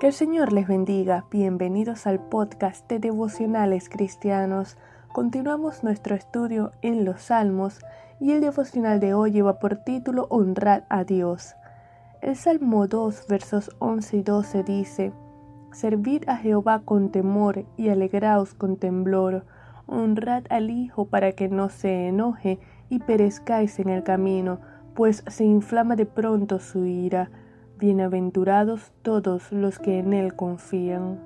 Que el Señor les bendiga. Bienvenidos al podcast de devocionales cristianos. Continuamos nuestro estudio en los Salmos y el devocional de hoy lleva por título Honrad a Dios. El Salmo 2 versos 11 y 12 dice, Servid a Jehová con temor y alegraos con temblor. Honrad al Hijo para que no se enoje y perezcáis en el camino, pues se inflama de pronto su ira Bienaventurados todos los que en Él confían.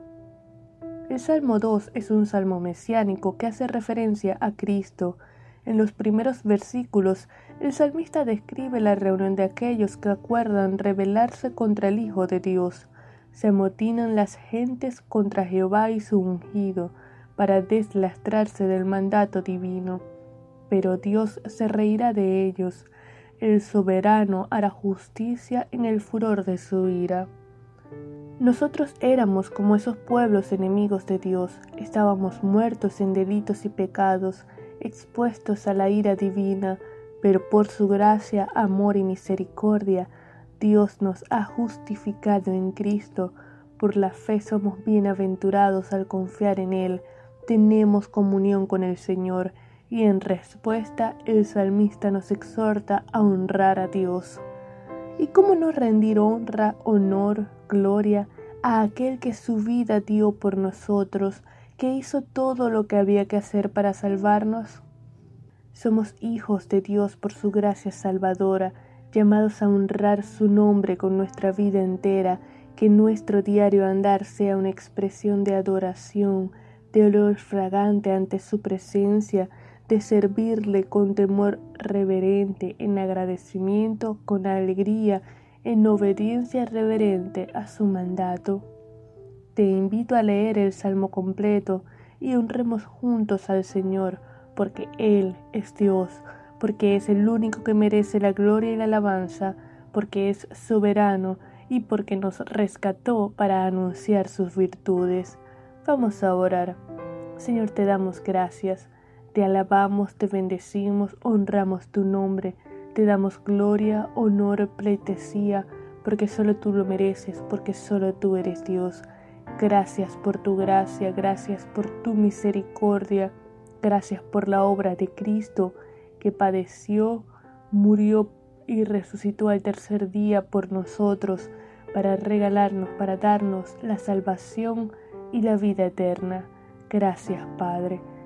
El Salmo 2 es un salmo mesiánico que hace referencia a Cristo. En los primeros versículos, el salmista describe la reunión de aquellos que acuerdan rebelarse contra el Hijo de Dios. Se amotinan las gentes contra Jehová y su ungido, para deslastrarse del mandato divino. Pero Dios se reirá de ellos, el soberano hará justicia en el furor de su ira. Nosotros éramos como esos pueblos enemigos de Dios, estábamos muertos en delitos y pecados, expuestos a la ira divina, pero por su gracia, amor y misericordia, Dios nos ha justificado en Cristo. Por la fe somos bienaventurados al confiar en Él, tenemos comunión con el Señor, y en respuesta el salmista nos exhorta a honrar a Dios. ¿Y cómo no rendir honra, honor, gloria a aquel que su vida dio por nosotros, que hizo todo lo que había que hacer para salvarnos? Somos hijos de Dios por su gracia salvadora, llamados a honrar su nombre con nuestra vida entera, que nuestro diario andar sea una expresión de adoración, de olor fragante ante su presencia, de servirle con temor reverente, en agradecimiento, con alegría, en obediencia reverente a su mandato. Te invito a leer el Salmo completo y honremos juntos al Señor, porque Él es Dios, porque es el único que merece la gloria y la alabanza, porque es soberano y porque nos rescató para anunciar sus virtudes. Vamos a orar. Señor, te damos gracias te alabamos, te bendecimos, honramos tu nombre, te damos gloria, honor, pleitesía, porque solo tú lo mereces, porque solo tú eres Dios. Gracias por tu gracia, gracias por tu misericordia, gracias por la obra de Cristo que padeció, murió y resucitó al tercer día por nosotros para regalarnos, para darnos la salvación y la vida eterna. Gracias, Padre.